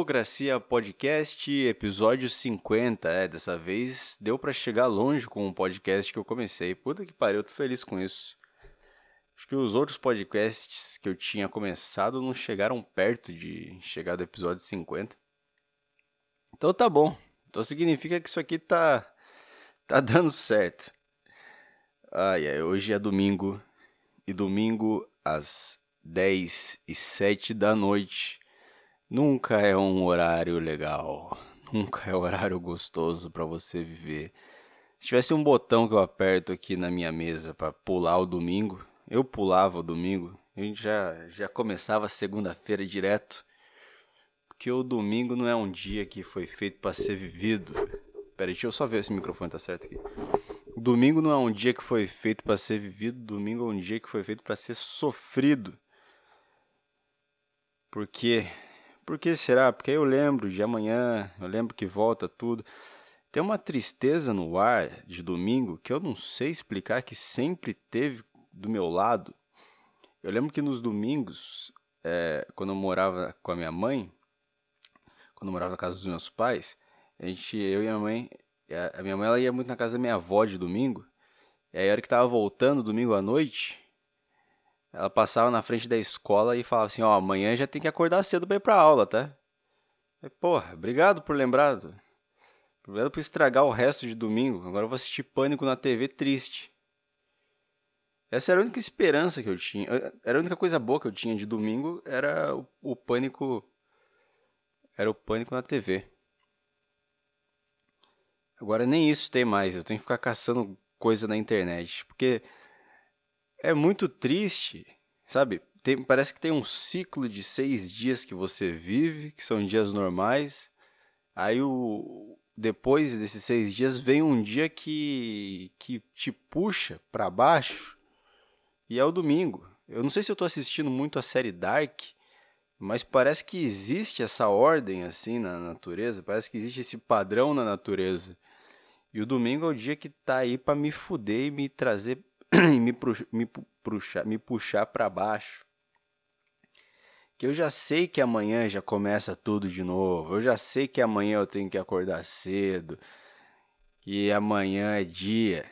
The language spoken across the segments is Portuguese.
Burocracia Podcast, episódio 50. É, dessa vez deu para chegar longe com o podcast que eu comecei. Puta que pariu, eu tô feliz com isso. Acho que os outros podcasts que eu tinha começado não chegaram perto de chegar do episódio 50. Então tá bom. Então significa que isso aqui tá tá dando certo. Ai, ai, hoje é domingo e domingo às 10 e 7 da noite Nunca é um horário legal. Nunca é um horário gostoso para você viver. Se tivesse um botão que eu aperto aqui na minha mesa para pular o domingo, eu pulava o domingo. A gente já, já começava segunda-feira direto. Porque o domingo não é um dia que foi feito para ser vivido. Pera aí, deixa eu só ver se o microfone tá certo aqui. Domingo não é um dia que foi feito para ser vivido, domingo é um dia que foi feito para ser sofrido. Porque por que será? Porque eu lembro de amanhã, eu lembro que volta tudo. Tem uma tristeza no ar de domingo que eu não sei explicar, que sempre teve do meu lado. Eu lembro que nos domingos, é, quando eu morava com a minha mãe, quando eu morava na casa dos meus pais, a gente, eu e a minha mãe, a minha mãe ela ia muito na casa da minha avó de domingo. E aí a hora que tava voltando domingo à noite, ela passava na frente da escola e falava assim: Ó, oh, amanhã já tem que acordar cedo pra ir pra aula, tá? E, porra, obrigado por lembrar. Obrigado por estragar o resto de domingo. Agora eu vou assistir Pânico na TV triste. Essa era a única esperança que eu tinha. Era a única coisa boa que eu tinha de domingo. Era o, o Pânico. Era o Pânico na TV. Agora nem isso tem mais. Eu tenho que ficar caçando coisa na internet. Porque é muito triste, sabe? Tem, parece que tem um ciclo de seis dias que você vive, que são dias normais. Aí o depois desses seis dias vem um dia que que te puxa para baixo e é o domingo. Eu não sei se eu tô assistindo muito a série Dark, mas parece que existe essa ordem assim na natureza, parece que existe esse padrão na natureza. E o domingo é o dia que tá aí para me fuder e me trazer e me, me, puxar, me puxar para baixo. Que eu já sei que amanhã já começa tudo de novo. Eu já sei que amanhã eu tenho que acordar cedo. Que amanhã é dia.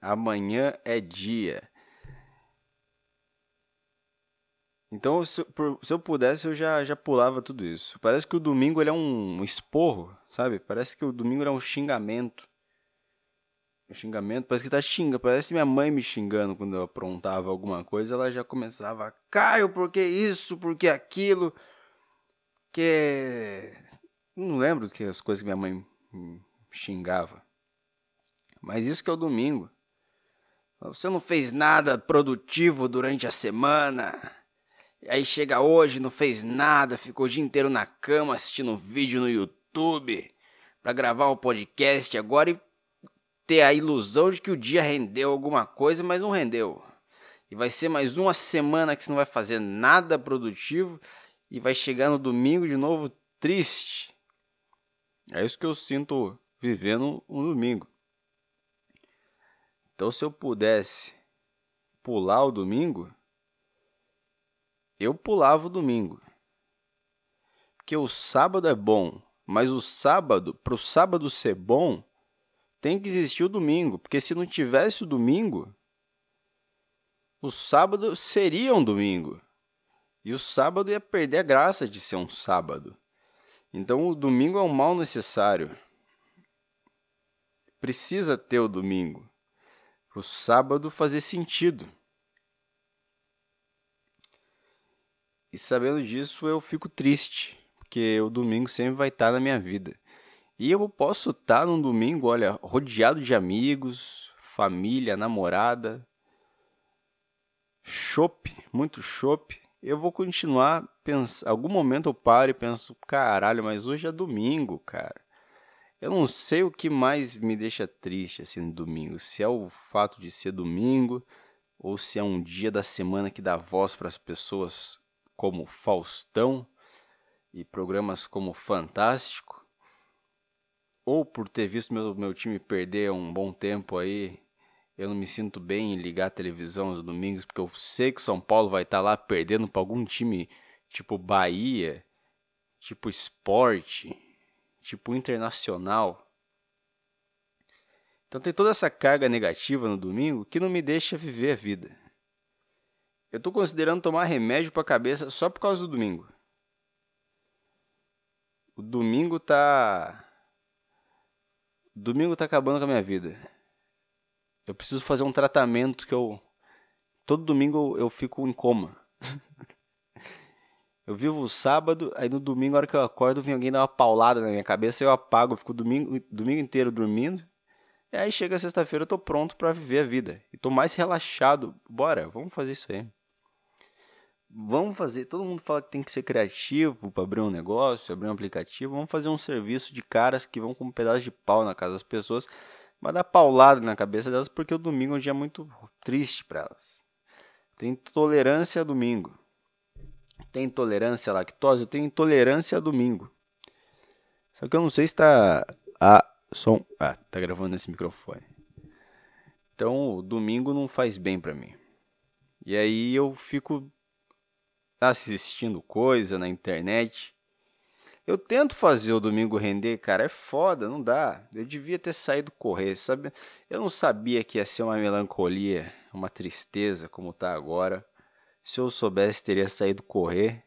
Amanhã é dia. Então, se, se, eu pudesse, eu já, já pulava tudo isso. Parece que o domingo ele é um esporro, sabe? Parece que o domingo é um xingamento. O xingamento, parece que tá xingando. Parece minha mãe me xingando quando eu aprontava alguma coisa. Ela já começava, Caio, por que isso? Por que aquilo? Que. Não lembro que as coisas que minha mãe xingava. Mas isso que é o domingo. Você não fez nada produtivo durante a semana. E aí chega hoje, não fez nada, ficou o dia inteiro na cama assistindo vídeo no YouTube para gravar um podcast agora e ter a ilusão de que o dia rendeu alguma coisa, mas não rendeu. E vai ser mais uma semana que você não vai fazer nada produtivo e vai chegar no domingo de novo triste. É isso que eu sinto vivendo um domingo. Então, se eu pudesse pular o domingo, eu pulava o domingo. Porque o sábado é bom, mas o sábado, para o sábado ser bom, tem que existir o domingo, porque se não tivesse o domingo, o sábado seria um domingo. E o sábado ia perder a graça de ser um sábado. Então o domingo é um mal necessário. Precisa ter o domingo. O sábado fazer sentido. E sabendo disso, eu fico triste, porque o domingo sempre vai estar na minha vida. E eu posso estar tá num domingo, olha, rodeado de amigos, família, namorada, chopp, muito chopp. Eu vou continuar pensando. Algum momento eu paro e penso, caralho, mas hoje é domingo, cara. Eu não sei o que mais me deixa triste assim no domingo. Se é o fato de ser domingo ou se é um dia da semana que dá voz para as pessoas como Faustão e programas como Fantástico ou por ter visto meu, meu time perder um bom tempo aí, eu não me sinto bem em ligar a televisão nos domingos, porque eu sei que o São Paulo vai estar tá lá perdendo para algum time tipo Bahia, tipo esporte, tipo internacional. Então tem toda essa carga negativa no domingo que não me deixa viver a vida. Eu tô considerando tomar remédio pra cabeça só por causa do domingo. O domingo tá. Domingo tá acabando com a minha vida. Eu preciso fazer um tratamento que eu. Todo domingo eu fico em coma. eu vivo o sábado, aí no domingo, na hora que eu acordo, vem alguém dar uma paulada na minha cabeça, eu apago, eu fico domingo, domingo inteiro dormindo. E aí chega sexta-feira, eu tô pronto para viver a vida. E tô mais relaxado. Bora, vamos fazer isso aí vamos fazer. Todo mundo fala que tem que ser criativo para abrir um negócio, abrir um aplicativo. Vamos fazer um serviço de caras que vão com um pedaço de pau na casa das pessoas, mas dar paulada na cabeça delas porque o domingo é um dia muito triste para elas. Tem tolerância a domingo. Tem intolerância à lactose, eu tenho intolerância a domingo. Só que eu não sei se está a som, ah, tá gravando nesse microfone. Então, o domingo não faz bem para mim. E aí eu fico assistindo coisa na internet. Eu tento fazer o domingo render, cara, é foda, não dá. Eu devia ter saído correr, sabe? Eu não sabia que ia ser uma melancolia, uma tristeza como tá agora. Se eu soubesse, teria saído correr.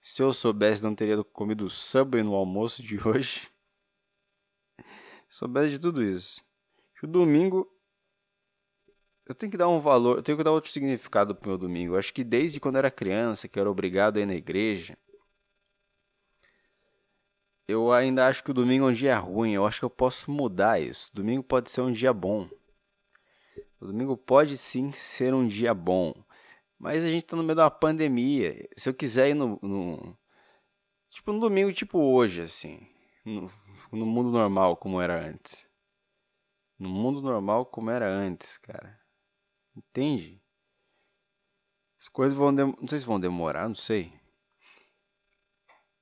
Se eu soubesse, não teria comido Subway no almoço de hoje. Se soubesse de tudo isso. O domingo eu tenho que dar um valor, eu tenho que dar outro significado pro meu domingo. Eu acho que desde quando eu era criança, que eu era obrigado a ir na igreja, eu ainda acho que o domingo é um dia ruim. Eu acho que eu posso mudar isso. O domingo pode ser um dia bom. O domingo pode sim ser um dia bom. Mas a gente tá no meio de uma pandemia. Se eu quiser ir no. no tipo, no domingo, tipo hoje, assim. No, no mundo normal, como era antes. No mundo normal, como era antes, cara. Entende? As coisas vão. Dem... Não sei se vão demorar, não sei.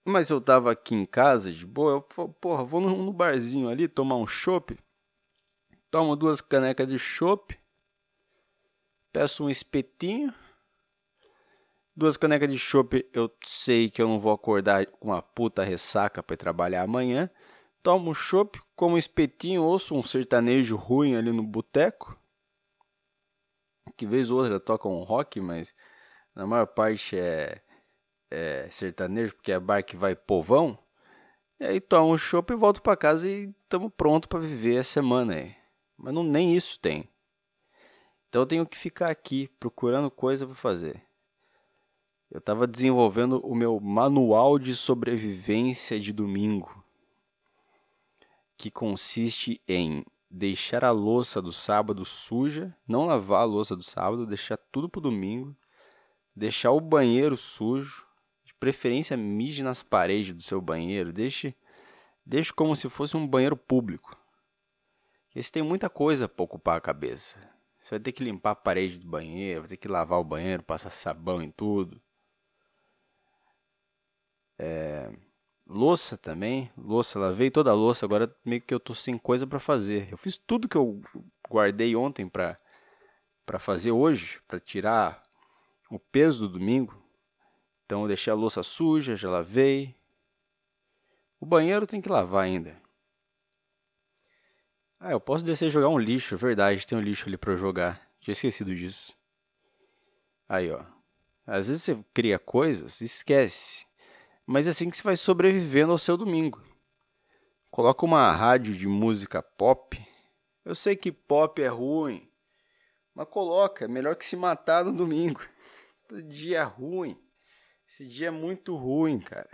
Mas eu tava aqui em casa, de boa, eu, porra, vou no, barzinho ali tomar um chopp. Tomo duas canecas de chopp. Peço um espetinho. Duas canecas de chopp, eu sei que eu não vou acordar com uma puta ressaca para trabalhar amanhã. Tomo chopp, como um espetinho, ouço um sertanejo ruim ali no boteco que vez ou outra tocam um rock, mas na maior parte é, é sertanejo, porque é bar que vai povão. E aí tomo um chopp e volto para casa e estamos pronto para viver a semana aí. Mas não, nem isso tem. Então eu tenho que ficar aqui procurando coisa para fazer. Eu estava desenvolvendo o meu manual de sobrevivência de domingo, que consiste em deixar a louça do sábado suja, não lavar a louça do sábado, deixar tudo pro domingo, deixar o banheiro sujo, de preferência mije nas paredes do seu banheiro, deixe, deixe como se fosse um banheiro público. Esse tem muita coisa para ocupar a cabeça. Você vai ter que limpar a parede do banheiro, vai ter que lavar o banheiro, passar sabão em tudo. É... Louça também, louça, lavei toda a louça, agora meio que eu tô sem coisa para fazer. Eu fiz tudo que eu guardei ontem para para fazer hoje, para tirar o peso do domingo. Então eu deixei a louça suja, já lavei. O banheiro tem que lavar ainda. Ah, eu posso descer e jogar um lixo, verdade, tem um lixo ali para jogar. Tinha esquecido disso. Aí, ó. Às vezes você cria coisas, esquece mas é assim que você vai sobrevivendo ao seu domingo. Coloca uma rádio de música pop. Eu sei que pop é ruim, mas coloca, é melhor que se matar no domingo. Dia é ruim. Esse dia é muito ruim, cara.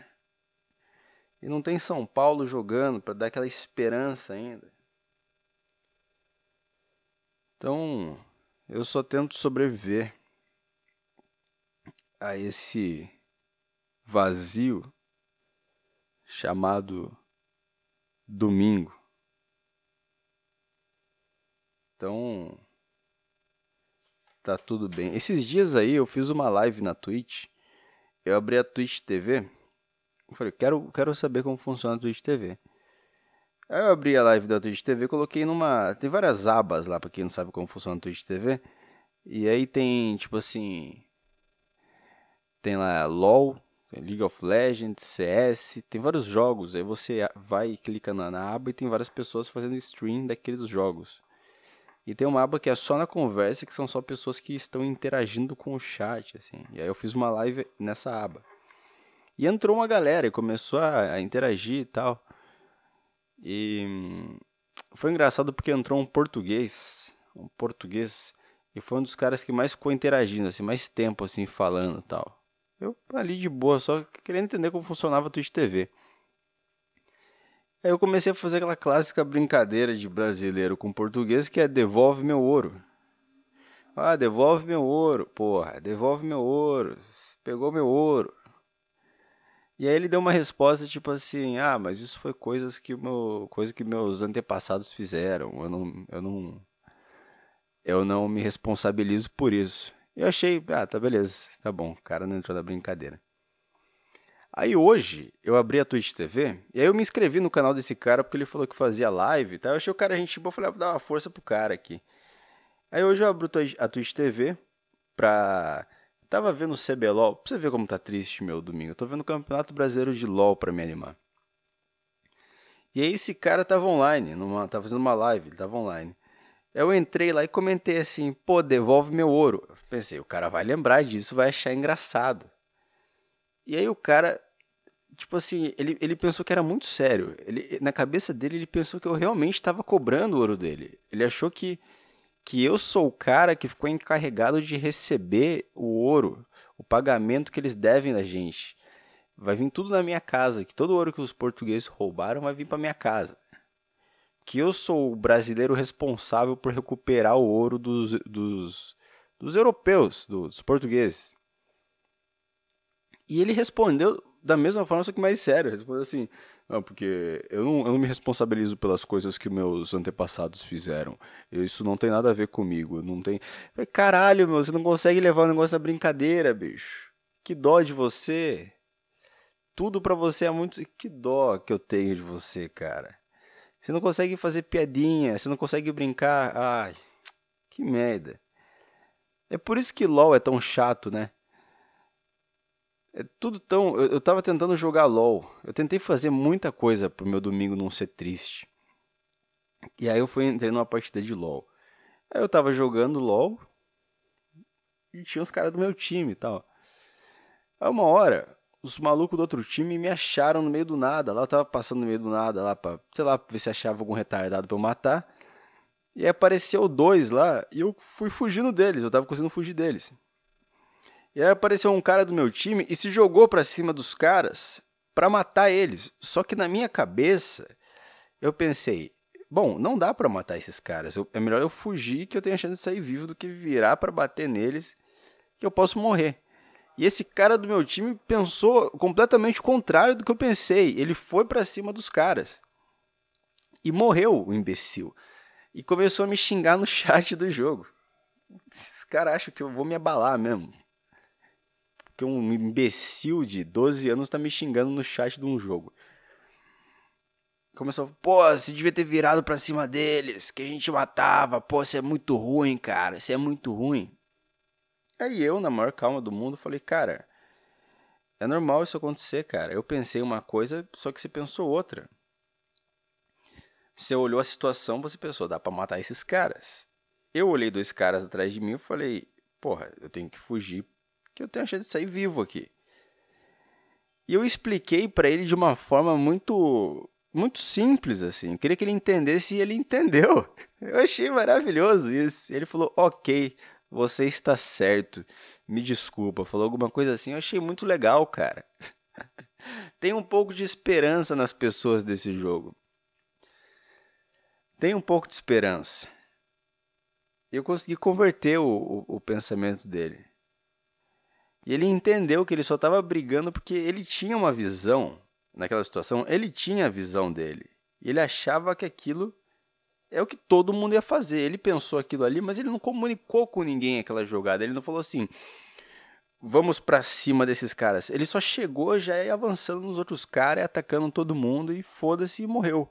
E não tem São Paulo jogando para dar aquela esperança ainda. Então, eu só tento sobreviver a esse vazio chamado domingo. Então, tá tudo bem. Esses dias aí eu fiz uma live na Twitch. Eu abri a Twitch TV. Eu falei, quero, quero saber como funciona a Twitch TV. Aí eu abri a live da Twitch TV, coloquei numa. Tem várias abas lá, pra quem não sabe como funciona a Twitch TV. E aí tem, tipo assim. Tem lá LOL, League of Legends, CS, tem vários jogos. Aí você vai e clica na, na aba e tem várias pessoas fazendo stream daqueles jogos. E tem uma aba que é só na conversa, que são só pessoas que estão interagindo com o chat, assim. E aí eu fiz uma live nessa aba. E entrou uma galera e começou a, a interagir e tal. E hum, foi engraçado porque entrou um português, um português, e foi um dos caras que mais ficou interagindo, assim, mais tempo, assim, falando e tal. Eu ali de boa, só querendo entender como funcionava a Twitch TV. Aí eu comecei a fazer aquela clássica brincadeira de brasileiro com português que é devolve meu ouro. Ah, devolve meu ouro, porra, devolve meu ouro. Pegou meu ouro. E aí ele deu uma resposta tipo assim: "Ah, mas isso foi coisas que meu, coisa que meus antepassados fizeram. Eu não, eu não eu não me responsabilizo por isso". Eu achei, ah, tá beleza, tá bom, o cara não entrou na brincadeira. Aí hoje eu abri a Twitch TV e aí eu me inscrevi no canal desse cara porque ele falou que fazia live, tá? Eu achei o cara gente boa, falei, ah, vou dar uma força pro cara aqui. Aí hoje eu abro a Twitch TV pra tava vendo o CBLOL, pra você ver como tá triste meu domingo. Eu tô vendo o Campeonato Brasileiro de LoL pra me animar. E aí esse cara tava online, numa, tava fazendo uma live, ele tava online. Eu entrei lá e comentei assim, pô, devolve meu ouro. Eu pensei, o cara vai lembrar disso, vai achar engraçado. E aí o cara tipo assim, ele, ele pensou que era muito sério. Ele, na cabeça dele, ele pensou que eu realmente estava cobrando o ouro dele. Ele achou que, que eu sou o cara que ficou encarregado de receber o ouro, o pagamento que eles devem da gente. Vai vir tudo na minha casa, que todo o ouro que os portugueses roubaram vai vir para minha casa. Que eu sou o brasileiro responsável por recuperar o ouro dos, dos, dos europeus, dos portugueses. E ele respondeu da mesma forma, só que mais sério. Respondeu assim: não, porque eu não, eu não me responsabilizo pelas coisas que meus antepassados fizeram. Isso não tem nada a ver comigo. Não tem. Caralho, meu, você não consegue levar o negócio da brincadeira, bicho. Que dó de você. Tudo para você é muito. Que dó que eu tenho de você, cara. Você não consegue fazer piadinha, você não consegue brincar. Ai, que merda. É por isso que LOL é tão chato, né? É tudo tão. Eu, eu tava tentando jogar LOL. Eu tentei fazer muita coisa pro meu domingo não ser triste. E aí eu fui entrei numa partida de LOL. Aí eu tava jogando LOL. E tinha os caras do meu time e tal. Aí uma hora, os malucos do outro time me acharam no meio do nada. Lá eu tava passando no meio do nada lá pra, sei lá, ver se achava algum retardado pra eu matar. E aí apareceu dois lá e eu fui fugindo deles. Eu tava conseguindo fugir deles. E aí apareceu um cara do meu time e se jogou para cima dos caras para matar eles. Só que na minha cabeça, eu pensei, bom, não dá para matar esses caras. Eu, é melhor eu fugir que eu tenho a chance de sair vivo do que virar para bater neles que eu posso morrer. E esse cara do meu time pensou completamente o contrário do que eu pensei. Ele foi para cima dos caras. E morreu, o imbecil. E começou a me xingar no chat do jogo. Esses caras acham que eu vou me abalar mesmo que um imbecil de 12 anos tá me xingando no chat de um jogo. Começou, pô, você devia ter virado pra cima deles, que a gente matava, pô, isso é muito ruim, cara, isso é muito ruim. Aí eu, na maior calma do mundo, falei, cara, é normal isso acontecer, cara. Eu pensei uma coisa, só que você pensou outra. Você olhou a situação, você pensou, dá pra matar esses caras. Eu olhei dois caras atrás de mim e falei, porra, eu tenho que fugir que eu tenho a chance de sair vivo aqui. E eu expliquei para ele de uma forma muito muito simples assim. Eu queria que ele entendesse e ele entendeu. Eu achei maravilhoso isso. Ele falou: "OK, você está certo. Me desculpa". Falou alguma coisa assim. Eu achei muito legal, cara. Tem um pouco de esperança nas pessoas desse jogo. Tem um pouco de esperança. Eu consegui converter o, o, o pensamento dele. E ele entendeu que ele só estava brigando porque ele tinha uma visão naquela situação, ele tinha a visão dele. E ele achava que aquilo é o que todo mundo ia fazer. Ele pensou aquilo ali, mas ele não comunicou com ninguém aquela jogada. Ele não falou assim: "Vamos para cima desses caras". Ele só chegou já ia avançando nos outros caras, atacando todo mundo e foda-se e morreu.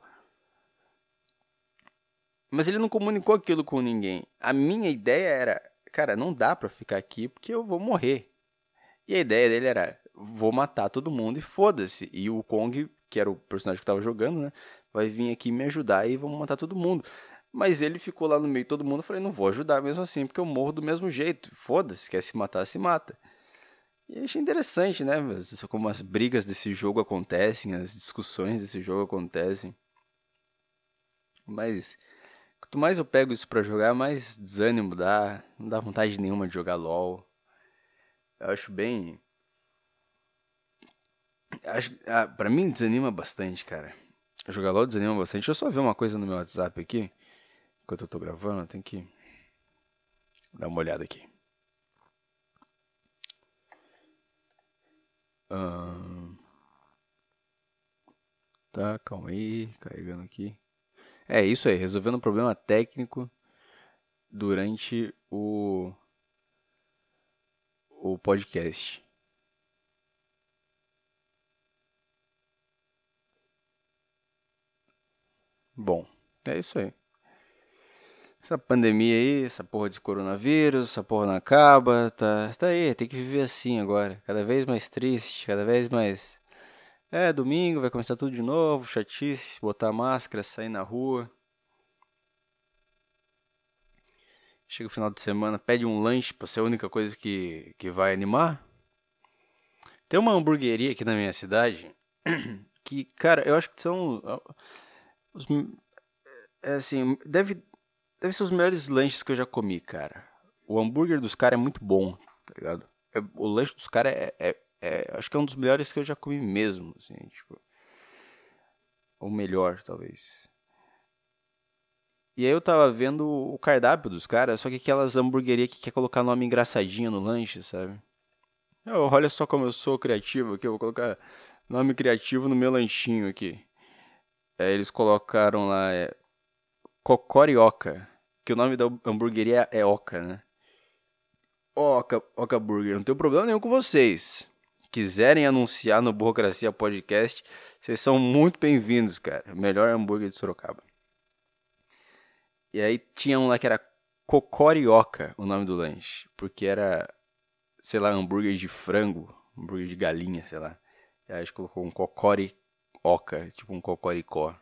Mas ele não comunicou aquilo com ninguém. A minha ideia era, cara, não dá para ficar aqui porque eu vou morrer. E a ideia dele era: vou matar todo mundo e foda-se. E o Kong, que era o personagem que tava jogando, né? Vai vir aqui me ajudar e vamos matar todo mundo. Mas ele ficou lá no meio todo mundo. Eu falei, não vou ajudar mesmo assim, porque eu morro do mesmo jeito. Foda-se, quer se matar, se mata. E achei interessante, né? Como as brigas desse jogo acontecem, as discussões desse jogo acontecem. Mas quanto mais eu pego isso para jogar, mais desânimo dá. Não dá vontade nenhuma de jogar LOL. Eu acho bem. Ah, pra mim desanima bastante, cara. Jogar LOL desanima bastante. Deixa eu só ver uma coisa no meu WhatsApp aqui. Enquanto eu tô gravando, tem que dar uma olhada aqui. Tá, calma aí, carregando aqui. É isso aí, resolvendo um problema técnico durante o o podcast. Bom, é isso aí. Essa pandemia aí, essa porra de coronavírus, essa porra não acaba, tá, tá aí, tem que viver assim agora. Cada vez mais triste, cada vez mais. É, domingo vai começar tudo de novo, chatice, botar máscara, sair na rua. Chega o final de semana, pede um lanche pra ser a única coisa que, que vai animar. Tem uma hamburgueria aqui na minha cidade que, cara, eu acho que são. Os, é assim, deve Deve ser os melhores lanches que eu já comi, cara. O hambúrguer dos caras é muito bom, tá ligado? É, o lanche dos caras é, é, é, Acho que é um dos melhores que eu já comi mesmo, assim, tipo. Ou melhor, talvez. E aí eu tava vendo o cardápio dos caras, só que aquelas hamburguerias que quer colocar nome engraçadinho no lanche, sabe? Eu, olha só como eu sou criativo aqui, eu vou colocar nome criativo no meu lanchinho aqui. Aí eles colocaram lá é, Cocorioca que o nome da hamburgueria é Oca, né? Oca, Oca Burger, não tenho problema nenhum com vocês. Quiserem anunciar no Burocracia Podcast, vocês são muito bem-vindos, cara. Melhor hambúrguer de Sorocaba. E aí tinha um lá que era Cocorioca, o nome do lanche. Porque era, sei lá, hambúrguer de frango, hambúrguer de galinha, sei lá. E aí a gente colocou um Cocorioca, tipo um Cocoricó.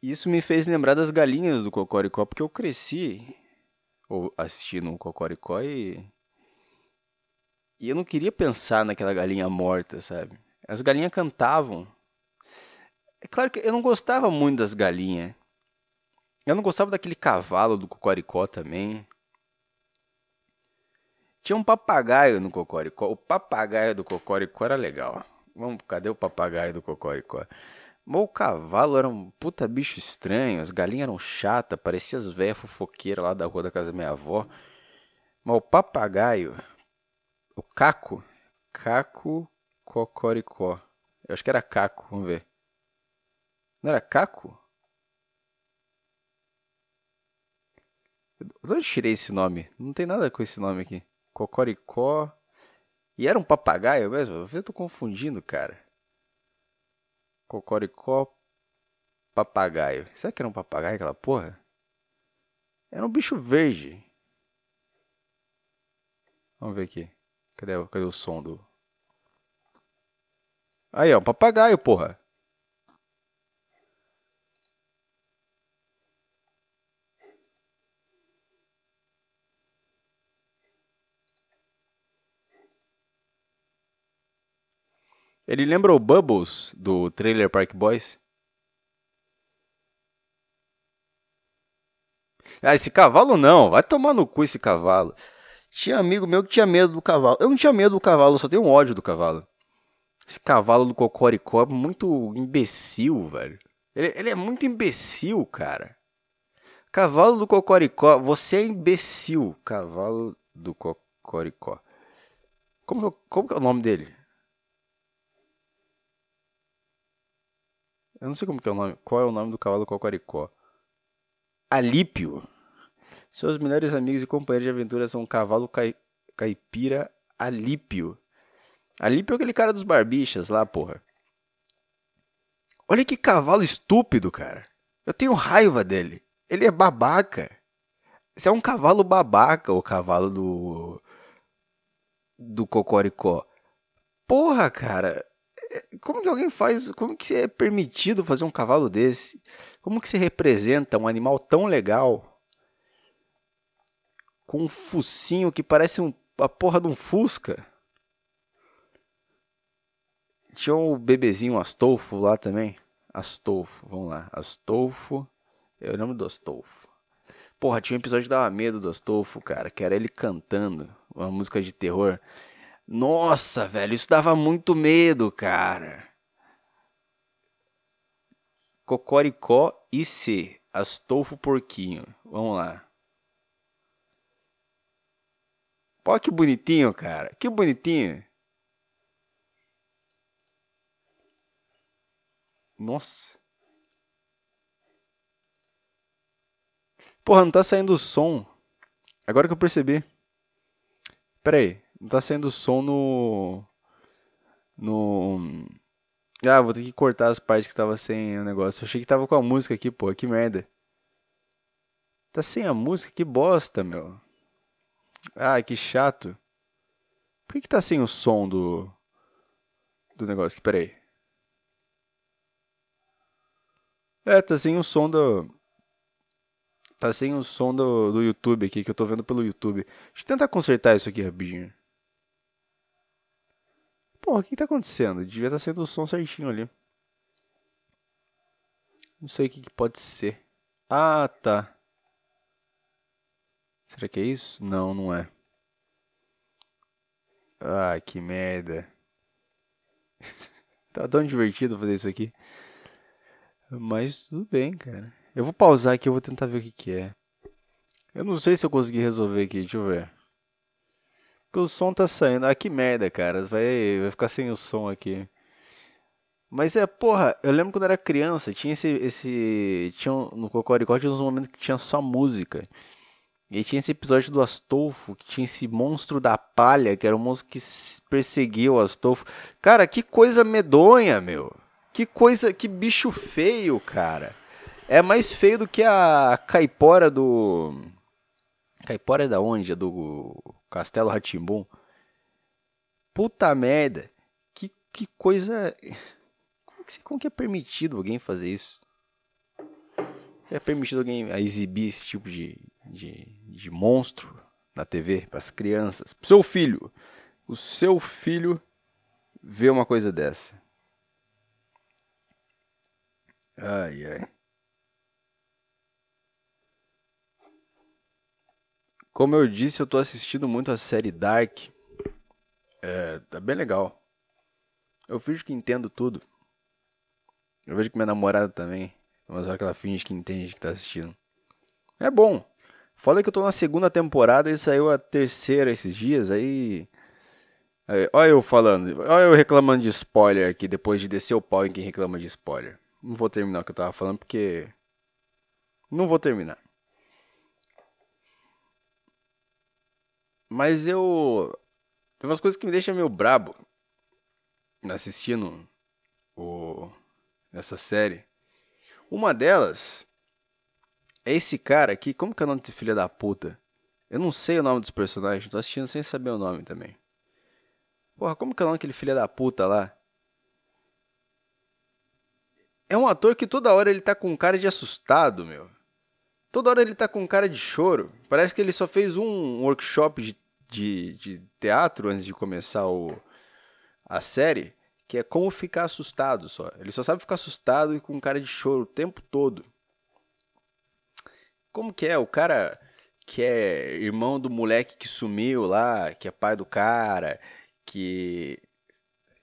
Isso me fez lembrar das galinhas do Cocoricó, porque eu cresci assistindo o Cocoricó e. E eu não queria pensar naquela galinha morta, sabe? As galinhas cantavam. É claro que eu não gostava muito das galinhas. Eu não gostava daquele cavalo do Cocoricó também. Tinha um papagaio no Cocoricó. O papagaio do Cocoricó era legal. Vamos, cadê o papagaio do Cocoricó? O cavalo era um puta bicho estranho, as galinhas eram chatas, parecia as velhas fofoqueiras lá da rua da casa da minha avó. Mas o papagaio, o caco, caco cocoricó. Eu acho que era caco, vamos ver. Não era caco? De onde tirei esse nome? Não tem nada com esse nome aqui. Cocoricó. E era um papagaio mesmo? Eu tô confundindo, cara. Cocoricó papagaio. Será que era um papagaio aquela porra? Era um bicho verde. Vamos ver aqui. Cadê, cadê o som do. Aí, ó, um papagaio, porra. Ele lembra o Bubbles do Trailer Park Boys? Ah, esse cavalo não, vai tomar no cu esse cavalo. Tinha amigo meu que tinha medo do cavalo. Eu não tinha medo do cavalo, eu só tenho ódio do cavalo. Esse cavalo do Cocoricó é muito imbecil, velho. Ele, ele é muito imbecil, cara. Cavalo do Cocoricó, você é imbecil. Cavalo do Cocoricó. Como, como que é o nome dele? Eu não sei como que é o nome. Qual é o nome do cavalo cocoricó? Alípio. Seus melhores amigos e companheiros de aventura são o cavalo cai... caipira Alípio. Alípio é aquele cara dos barbichas lá, porra. Olha que cavalo estúpido, cara. Eu tenho raiva dele. Ele é babaca. Esse é um cavalo babaca, o cavalo do. do Cocoricó. Porra, cara. É, como que alguém faz. Como que é permitido fazer um cavalo desse? Como que se representa um animal tão legal? Com um focinho que parece um, a porra de um Fusca. Tinha o um bebezinho Astolfo lá também. Astolfo, vamos lá. Astolfo. É o nome do Astolfo. Porra, tinha um episódio que dava medo do Astolfo, cara, que era ele cantando uma música de terror. Nossa, velho, isso dava muito medo, cara. Cocoricó e C. Astolfo Porquinho. Vamos lá. Pô, que bonitinho, cara. Que bonitinho. Nossa. Porra, não tá saindo o som. Agora que eu percebi. Pera aí. Tá saindo som no. No. Ah, vou ter que cortar as partes que tava sem o negócio. Eu achei que tava com a música aqui, pô. Que merda. Tá sem a música? Que bosta, meu. Ah, que chato. Por que, que tá sem o som do. Do negócio aqui? Pera aí. É, tá sem o som do. Tá sem o som do, do YouTube aqui, que eu tô vendo pelo YouTube. Deixa eu tentar consertar isso aqui rapidinho. Porra, o que tá acontecendo? Devia estar tá sendo o som certinho ali. Não sei o que, que pode ser. Ah, tá. Será que é isso? Não, não é. Ah, que merda. tá tão divertido fazer isso aqui. Mas tudo bem, cara. Eu vou pausar aqui, eu vou tentar ver o que, que é. Eu não sei se eu consegui resolver aqui, deixa eu ver. Porque o som tá saindo. Ah, que merda, cara. Vai, vai ficar sem o som aqui. Mas é, porra, eu lembro quando era criança, tinha esse. esse tinha no Cocoricó tinha uns momentos que tinha só música. E tinha esse episódio do Astolfo, que tinha esse monstro da palha, que era um monstro que perseguia o Astolfo. Cara, que coisa medonha, meu. Que coisa, que bicho feio, cara. É mais feio do que a caipora do. Caipora é da onde? É do Castelo Ratimbum. Puta merda. Que, que coisa. Como que, é permitido alguém fazer isso? É permitido alguém exibir esse tipo de, de, de monstro na TV para as crianças? Pro seu filho. O seu filho vê uma coisa dessa. Ai, ai. Como eu disse, eu tô assistindo muito a série Dark. É, tá bem legal. Eu finjo que entendo tudo. Eu vejo que minha namorada também. Mas olha que ela finge que entende que tá assistindo. É bom. Foda que eu tô na segunda temporada e saiu a terceira esses dias, aí. aí olha eu falando, olha eu reclamando de spoiler aqui, depois de descer o pau em quem reclama de spoiler. Não vou terminar o que eu tava falando porque. Não vou terminar. Mas eu. Tem umas coisas que me deixam meio brabo assistindo o... essa série. Uma delas é esse cara aqui. Como que é o nome desse filho da puta? Eu não sei o nome dos personagens, tô assistindo sem saber o nome também. Porra, como que é o nome daquele filho da puta lá? É um ator que toda hora ele tá com cara de assustado, meu. Toda hora ele tá com cara de choro. Parece que ele só fez um workshop de de, de teatro antes de começar o, a série, que é como ficar assustado só. Ele só sabe ficar assustado e com cara de choro o tempo todo. Como que é? O cara que é irmão do moleque que sumiu lá, que é pai do cara, que.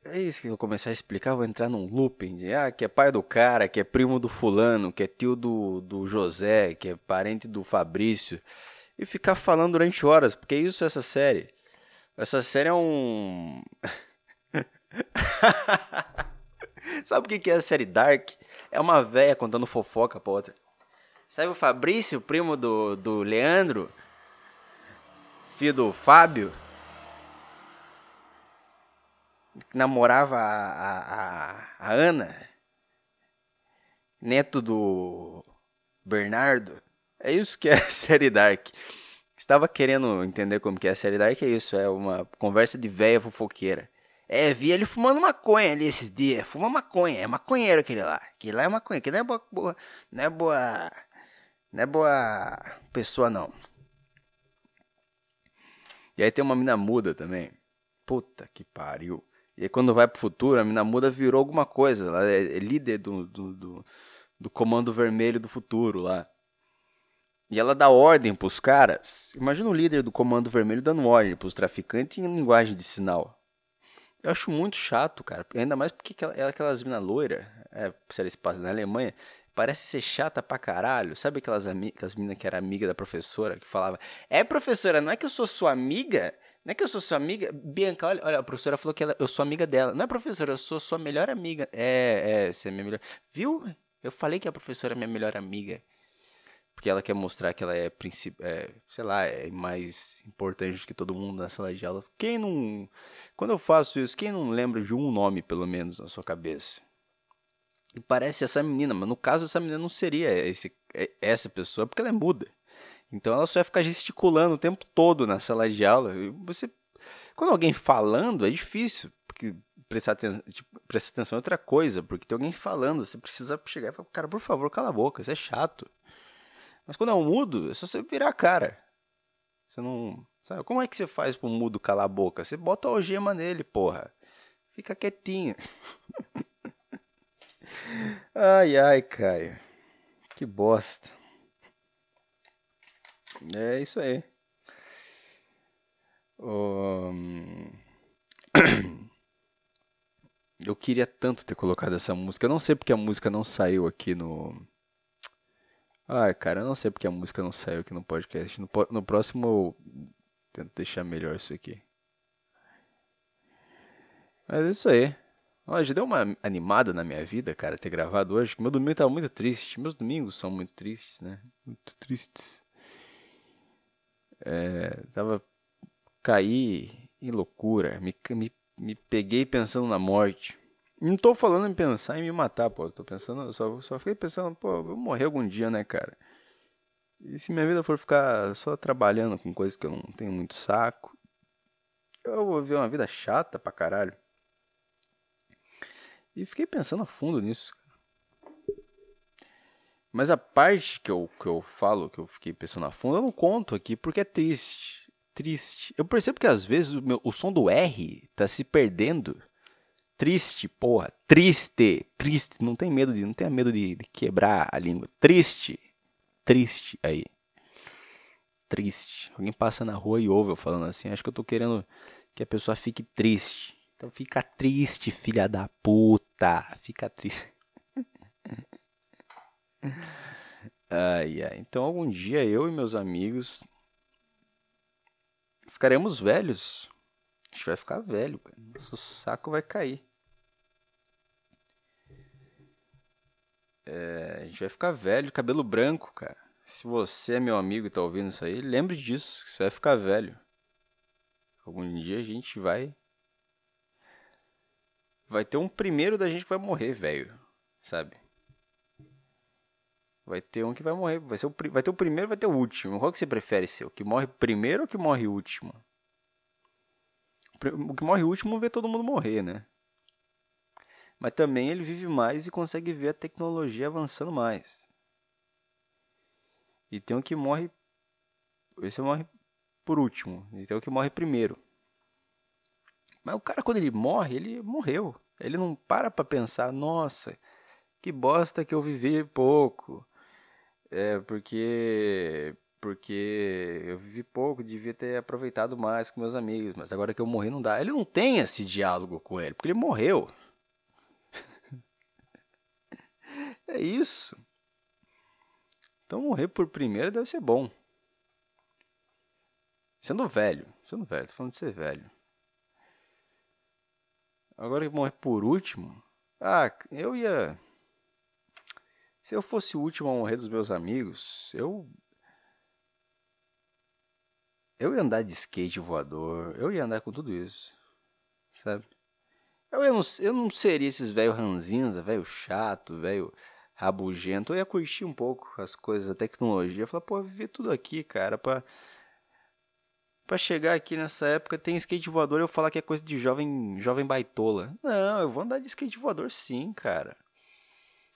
É isso que eu começar a explicar, vou entrar num looping. De, ah, que é pai do cara, que é primo do fulano, que é tio do, do José, que é parente do Fabrício e ficar falando durante horas, porque é isso essa série. Essa série é um. Sabe o que é a série Dark? É uma véia contando fofoca pra outra. Sabe o Fabrício, primo do, do Leandro? Filho do Fábio? Namorava a, a, a Ana? Neto do Bernardo? É isso que é a série Dark. Estava querendo entender como que é a série Dark, é isso, é uma conversa de véia fofoqueira. É, vi ele fumando maconha ali esses dias. Fuma maconha, é maconheiro aquele lá. Aquele lá é maconha, aquele não é boa, boa, não é boa, não é boa pessoa não. E aí tem uma mina muda também. Puta que pariu. E aí quando vai pro futuro, a mina muda virou alguma coisa. Ela é líder do, do, do, do comando vermelho do futuro lá. E ela dá ordem pros caras. Imagina o líder do Comando Vermelho dando ordem pros traficantes em linguagem de sinal. Eu acho muito chato, cara. Ainda mais porque ela, aquelas minas loiras, é, se ela se na Alemanha, parece ser chata pra caralho. Sabe aquelas, aquelas minas que era amiga da professora, que falava: É, professora, não é que eu sou sua amiga? Não é que eu sou sua amiga? Bianca, olha, olha a professora falou que ela, eu sou amiga dela. Não é, professora, eu sou sua melhor amiga. É, é, você é minha melhor. Viu? Eu falei que a professora é minha melhor amiga porque ela quer mostrar que ela é, é, sei lá, é mais importante que todo mundo na sala de aula. Quem não, quando eu faço isso, quem não lembra de um nome pelo menos na sua cabeça? E parece essa menina, mas no caso essa menina não seria esse, é, essa pessoa, porque ela é muda. Então ela só ia ficar gesticulando o tempo todo na sala de aula. E você, quando alguém falando é difícil, porque prestar, atenção, tipo, prestar atenção é outra coisa, porque tem alguém falando, você precisa chegar e falar, cara, por favor, cala a boca, isso é chato. Mas quando é um mudo, é só você virar a cara. Você não. Sabe? Como é que você faz pro mudo calar a boca? Você bota a algema nele, porra. Fica quietinho. ai, ai, Caio. Que bosta. É isso aí. Um... Eu queria tanto ter colocado essa música. Eu não sei porque a música não saiu aqui no ah, cara, eu não sei porque a música não saiu aqui no podcast. No, no próximo eu tento deixar melhor isso aqui. Mas é isso aí. Já deu uma animada na minha vida, cara, ter gravado hoje. Meu domingo tava muito triste. Meus domingos são muito tristes, né? Muito tristes. É, tava. Caí em loucura. Me, me, me peguei pensando na morte. Não tô falando em pensar em me matar, pô. Tô pensando, só, só fiquei pensando, pô, eu vou morrer algum dia, né, cara? E se minha vida for ficar só trabalhando com coisas que eu não tenho muito saco, eu vou viver uma vida chata pra caralho. E fiquei pensando a fundo nisso. Mas a parte que eu, que eu falo, que eu fiquei pensando a fundo, eu não conto aqui porque é triste. Triste. Eu percebo que às vezes o, meu, o som do R tá se perdendo Triste, porra. Triste. Triste. Não tem medo de. Não tenha medo de, de quebrar a língua. Triste. Triste. Aí. Triste. Alguém passa na rua e ouve eu falando assim. Acho que eu tô querendo que a pessoa fique triste. Então fica triste, filha da puta. Fica triste. ai, ai. Então algum dia eu e meus amigos ficaremos velhos. A gente vai ficar velho, cara. Nosso saco vai cair. É, a gente vai ficar velho, cabelo branco, cara. Se você é meu amigo e tá ouvindo isso aí, lembre disso, que você vai ficar velho. Algum dia a gente vai. Vai ter um primeiro da gente que vai morrer, velho. Sabe? Vai ter um que vai morrer. Vai, ser o, vai ter o primeiro vai ter o último. Qual que você prefere ser? O que morre primeiro ou o que morre último? O que morre último vê todo mundo morrer, né? Mas também ele vive mais e consegue ver a tecnologia avançando mais. E tem o que morre. Esse morre por último. E tem o que morre primeiro. Mas o cara, quando ele morre, ele morreu. Ele não para pra pensar, nossa, que bosta que eu vivi pouco. É, porque. Porque eu vivi pouco, devia ter aproveitado mais com meus amigos. Mas agora que eu morri, não dá. Ele não tem esse diálogo com ele, porque ele morreu. É isso. Então morrer por primeiro deve ser bom. Sendo velho. Sendo velho, tô falando de ser velho. Agora que morrer por último. Ah, eu ia. Se eu fosse o último a morrer dos meus amigos, eu. Eu ia andar de skate voador, eu ia andar com tudo isso. Sabe? Eu, eu, não, eu não seria esses velho ranzinza, velho chato, velho rabugento, eu ia curtir um pouco as coisas da tecnologia. Falar, pô, viver tudo aqui, cara, pra, pra chegar aqui nessa época tem skate voador eu falar que é coisa de jovem, jovem baitola. Não, eu vou andar de skate voador sim, cara.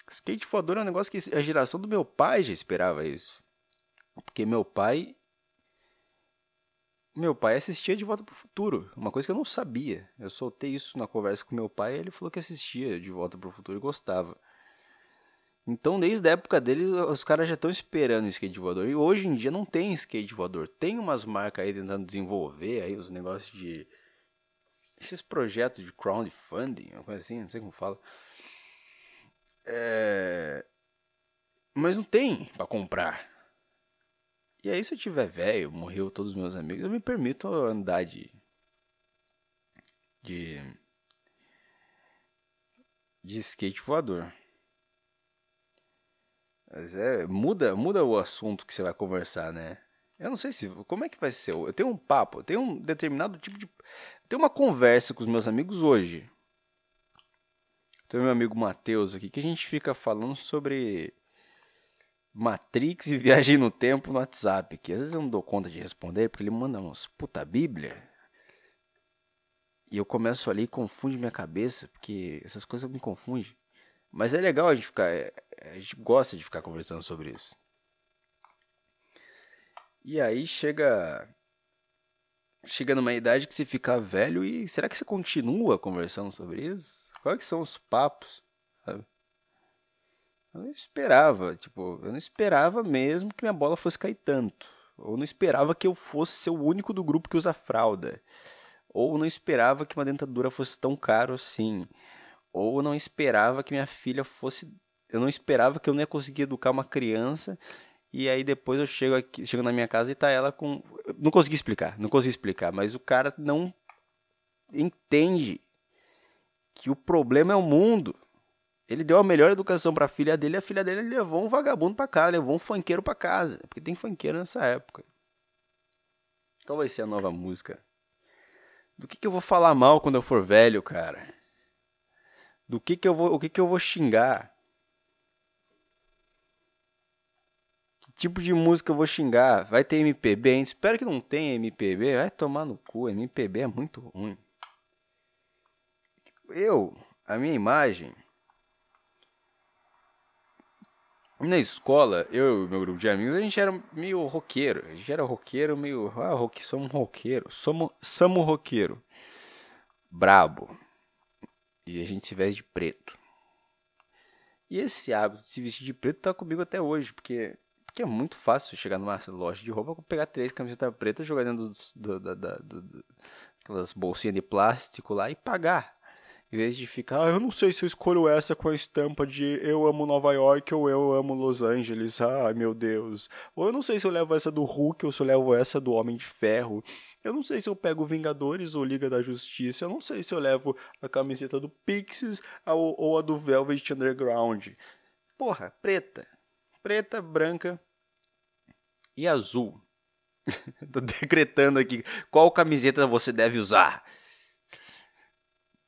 Skate voador é um negócio que a geração do meu pai já esperava isso. Porque meu pai. Meu pai assistia De Volta pro Futuro, uma coisa que eu não sabia. Eu soltei isso na conversa com meu pai e ele falou que assistia De Volta pro Futuro e gostava. Então, desde a época dele, os caras já estão esperando o skate voador. E hoje em dia não tem skate voador. Tem umas marcas aí tentando desenvolver aí os negócios de. Esses projetos de crowdfunding, uma coisa assim, não sei como fala. É... Mas não tem para comprar. E aí, se eu tiver velho, morreu todos os meus amigos, eu me permito andar de. de. de skate voador. Mas é, muda, muda o assunto que você vai conversar, né? Eu não sei se. Como é que vai ser? Eu tenho um papo, eu tenho um determinado tipo de. Eu tenho uma conversa com os meus amigos hoje. Tem meu amigo Matheus aqui que a gente fica falando sobre Matrix e viagem no tempo no WhatsApp, que às vezes eu não dou conta de responder porque ele manda uns puta Bíblia. E eu começo ali e confunde minha cabeça, porque essas coisas me confundem. Mas é legal a gente ficar, é, a gente gosta de ficar conversando sobre isso. E aí chega chega numa idade que você fica velho e será que você continua conversando sobre isso? Quais são os papos, sabe? Eu não esperava, tipo, eu não esperava mesmo que minha bola fosse cair tanto. Ou não esperava que eu fosse ser o único do grupo que usa fralda. Ou não esperava que uma dentadura fosse tão caro assim. Ou não esperava que minha filha fosse. Eu não esperava que eu não ia conseguir educar uma criança. E aí depois eu chego aqui, chego na minha casa e tá ela com. Não consegui explicar, não consegui explicar, mas o cara não entende que o problema é o mundo. Ele deu a melhor educação para a filha dele, e a filha dele levou um vagabundo para casa, levou um funkeiro para casa, porque tem funkeiro nessa época. Qual vai ser a nova música? Do que, que eu vou falar mal quando eu for velho, cara? Do que que eu vou, o que que eu vou xingar? Tipo de música eu vou xingar? Vai ter MPB? Hein? Espero que não tenha MPB. Vai tomar no cu, MPB é muito ruim eu, a minha imagem. Na escola, eu e meu grupo de amigos, a gente era meio roqueiro. A gente era roqueiro, meio. Ah, roque, somos roqueiro. Somos, somos roqueiro. Brabo. E a gente se veste de preto. E esse hábito de se vestir de preto tá comigo até hoje, porque, porque é muito fácil chegar numa loja de roupa, pegar três camisetas pretas, jogar dentro do, do, do, aquelas bolsinhas de plástico lá e pagar. Em vez de ficar, ah, eu não sei se eu escolho essa com a estampa de eu amo Nova York ou eu amo Los Angeles. Ai, meu Deus. Ou eu não sei se eu levo essa do Hulk ou se eu levo essa do Homem de Ferro. Eu não sei se eu pego Vingadores ou Liga da Justiça. Eu não sei se eu levo a camiseta do Pixies ou a do Velvet Underground. Porra, preta. Preta, branca e azul. Tô decretando aqui qual camiseta você deve usar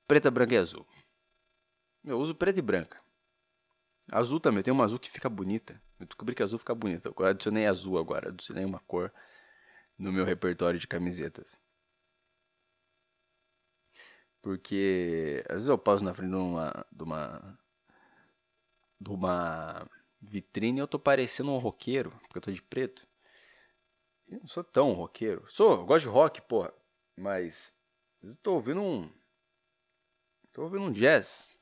preta, branca e azul. Eu uso preta e branca. Azul também, tem uma azul que fica bonita. Eu descobri que azul fica bonita. Eu adicionei azul agora, adicionei uma cor no meu repertório de camisetas. Porque às vezes eu passo na frente de uma, de uma, de uma vitrine eu tô parecendo um roqueiro, porque eu tô de preto. Eu não sou tão roqueiro. Sou, eu gosto de rock, porra. Mas eu tô ouvindo um Tô ouvindo um jazz.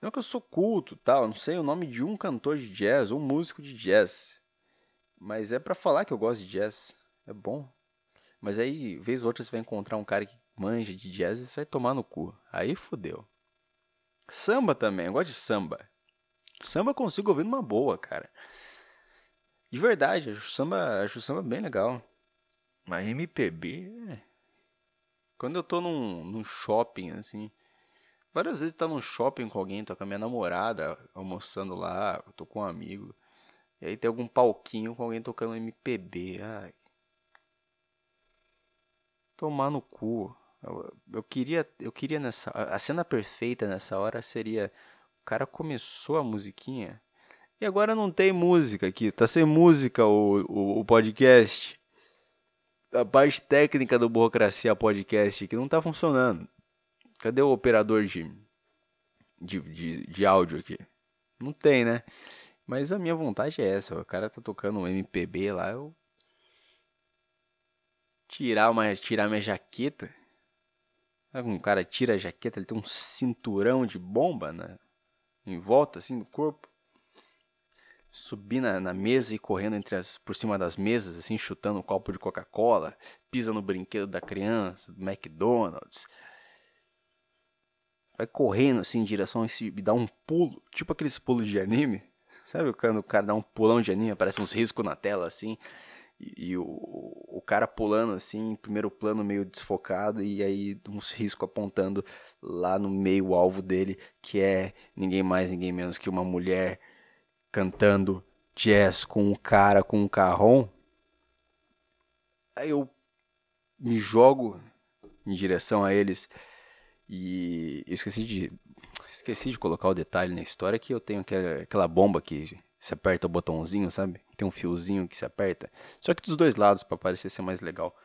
Não que eu sou culto, tal, não sei o nome de um cantor de jazz ou um músico de jazz. Mas é para falar que eu gosto de jazz. É bom. Mas aí, vez ou outra, você vai encontrar um cara que manja de jazz e você vai tomar no cu. Aí fodeu. Samba também, eu gosto de samba. Samba eu consigo ouvir numa boa, cara. De verdade, acho samba, acho samba bem legal. Mas MPB, é... Quando eu tô num, num shopping, assim, Várias vezes tá num shopping com alguém, tô com a minha namorada almoçando lá, tô com um amigo. E aí tem algum palquinho com alguém tocando MPB. Ai. Tomar no cu. Eu, eu, queria, eu queria nessa. A cena perfeita nessa hora seria. Cara começou a musiquinha. E agora não tem música aqui. Tá sem música o, o, o podcast. a parte técnica do Burocracia Podcast que não tá funcionando. Cadê o operador de, de, de, de áudio aqui? Não tem, né? Mas a minha vontade é essa. O cara tá tocando um MPB lá, eu tirar uma tirar minha jaqueta. Sabe um cara tira a jaqueta, ele tem um cinturão de bomba né? Em volta assim do corpo. Subir na, na mesa e correndo entre as, por cima das mesas, assim, chutando um copo de Coca-Cola, pisa no brinquedo da criança, do McDonald's. Vai correndo assim em direção a esse. e dá um pulo, tipo aqueles pulos de anime. Sabe quando o cara dá um pulão de anime, aparece uns riscos na tela assim. E, o, o cara pulando assim, primeiro plano meio desfocado, e aí uns riscos apontando lá no meio alvo dele, que é ninguém mais, ninguém menos que uma mulher cantando jazz com um cara com um carrom. Aí eu me jogo em direção a eles e esqueci de esqueci de colocar o detalhe na história que eu tenho aquela, aquela bomba que se aperta o botãozinho, sabe? Tem um fiozinho que se aperta. Só que dos dois lados para parecer ser mais legal.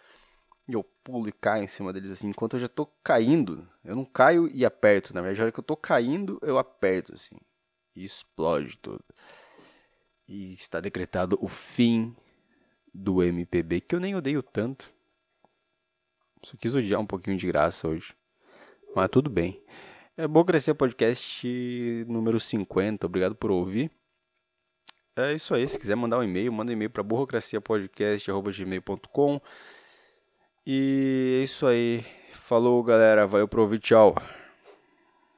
E eu pulo e caio em cima deles assim, enquanto eu já tô caindo. Eu não caio e aperto, na verdade, a hora que eu tô caindo, eu aperto assim. E explode tudo. E está decretado o fim do MPB, que eu nem odeio tanto. Só quis odiar um pouquinho de graça hoje. Mas tudo bem. É bom crescer podcast número 50. Obrigado por ouvir. É isso aí. Se quiser mandar um e-mail, manda um e-mail para burocraciapodcast.gmail.com. E é isso aí. Falou, galera. Valeu por ouvir. Tchau.